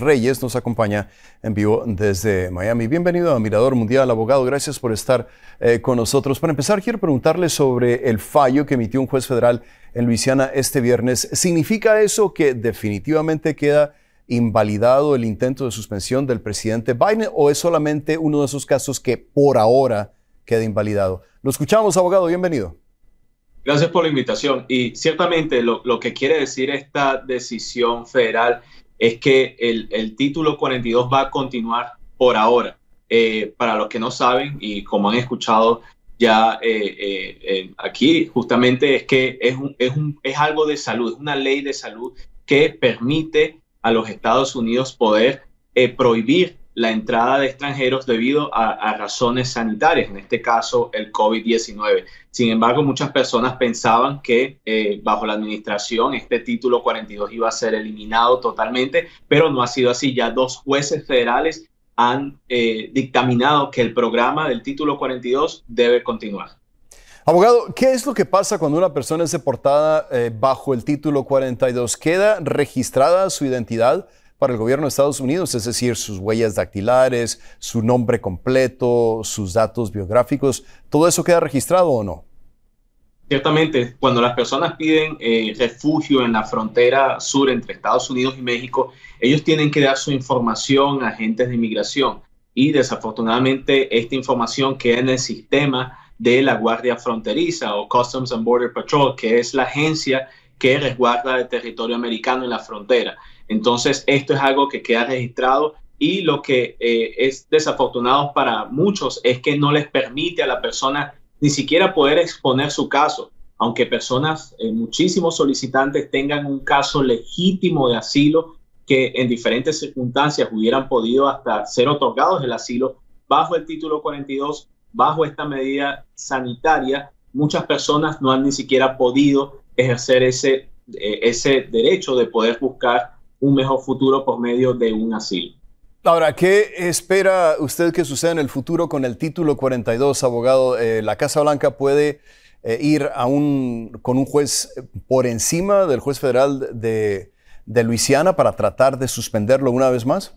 Reyes nos acompaña en vivo desde Miami. Bienvenido a Mirador Mundial, abogado. Gracias por estar eh, con nosotros. Para empezar, quiero preguntarle sobre el fallo que emitió un juez federal en Luisiana este viernes. ¿Significa eso que definitivamente queda invalidado el intento de suspensión del presidente Biden o es solamente uno de esos casos que por ahora queda invalidado? Lo escuchamos, abogado. Bienvenido. Gracias por la invitación. Y ciertamente lo, que quiere decir esta decisión federal es que el, título 42 va a continuar por ahora. Eh, para los que no saben y como han escuchado ya eh, eh, aquí, justamente es que es, es, un, es algo de salud, es una ley de salud que permite a los Estados Unidos poder prohibir la entrada de extranjeros debido a, razones sanitarias, en este caso el COVID-19. Sin embargo, muchas personas pensaban que eh, bajo la administración este título 42 iba a ser eliminado totalmente, pero no ha sido así. Ya dos jueces federales han eh, dictaminado que el programa del título 42 debe continuar. Abogado, ¿qué es lo que pasa cuando una persona es deportada eh, bajo el título 42? ¿Queda registrada su identidad? Para el gobierno de Estados Unidos, es decir, sus huellas dactilares, su nombre completo, sus datos biográficos, ¿todo eso queda registrado o no? Ciertamente, cuando las personas piden eh, refugio en la frontera sur entre Estados Unidos y México, ellos tienen que dar su información a agentes de inmigración y desafortunadamente esta información queda en el sistema de la Guardia Fronteriza o Customs and Border Patrol, que es la agencia que resguarda el territorio americano en la frontera. Entonces, esto es algo que queda registrado y lo que eh, es desafortunado para muchos es que no les permite a la persona ni siquiera poder exponer su caso, aunque personas, eh, muchísimos solicitantes tengan un caso legítimo de asilo que en diferentes circunstancias hubieran podido hasta ser otorgados el asilo bajo el título 42, bajo esta medida sanitaria, muchas personas no han ni siquiera podido ejercer ese, eh, ese derecho de poder buscar un mejor futuro por medio de un asilo. Ahora, ¿qué espera usted que suceda en el futuro con el título 42, abogado? Eh, ¿La Casa Blanca puede eh, ir a un, con un juez por encima del juez federal de, Luisiana para tratar de suspenderlo una vez más?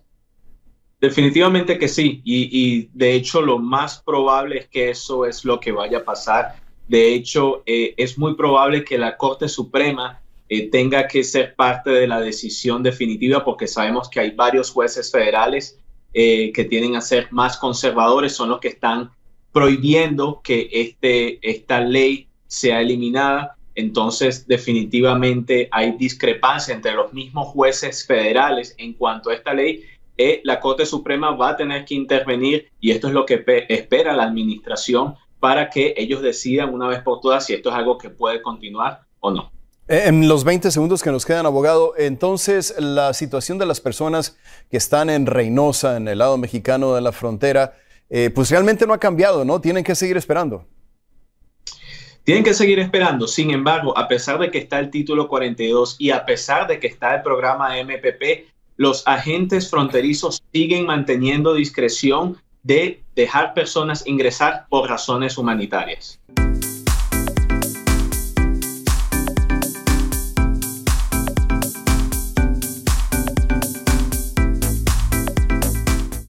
Definitivamente que sí, y, de hecho lo más probable es que eso es lo que vaya a pasar. De hecho, eh, es muy probable que la Corte Suprema eh, tenga que ser parte de la decisión definitiva porque sabemos que hay varios jueces federales eh, que tienen a ser más conservadores, son los que están prohibiendo que este, esta ley sea eliminada. Entonces, definitivamente hay discrepancia entre los mismos jueces federales en cuanto a esta ley. Eh, la Corte Suprema va a tener que intervenir y esto es lo que espera la administración para que ellos decidan una vez por todas si esto es algo que puede continuar o no. Eh, en los 20 segundos que nos quedan, abogado, entonces la situación de las personas que están en Reynosa, en el lado mexicano de la frontera, eh, pues realmente no ha cambiado, ¿no? Tienen que seguir esperando. Tienen que seguir esperando. Sin embargo, a pesar de que está el título 42 y a pesar de que está el programa MPP, los agentes fronterizos siguen manteniendo discreción de dejar personas ingresar por razones humanitarias.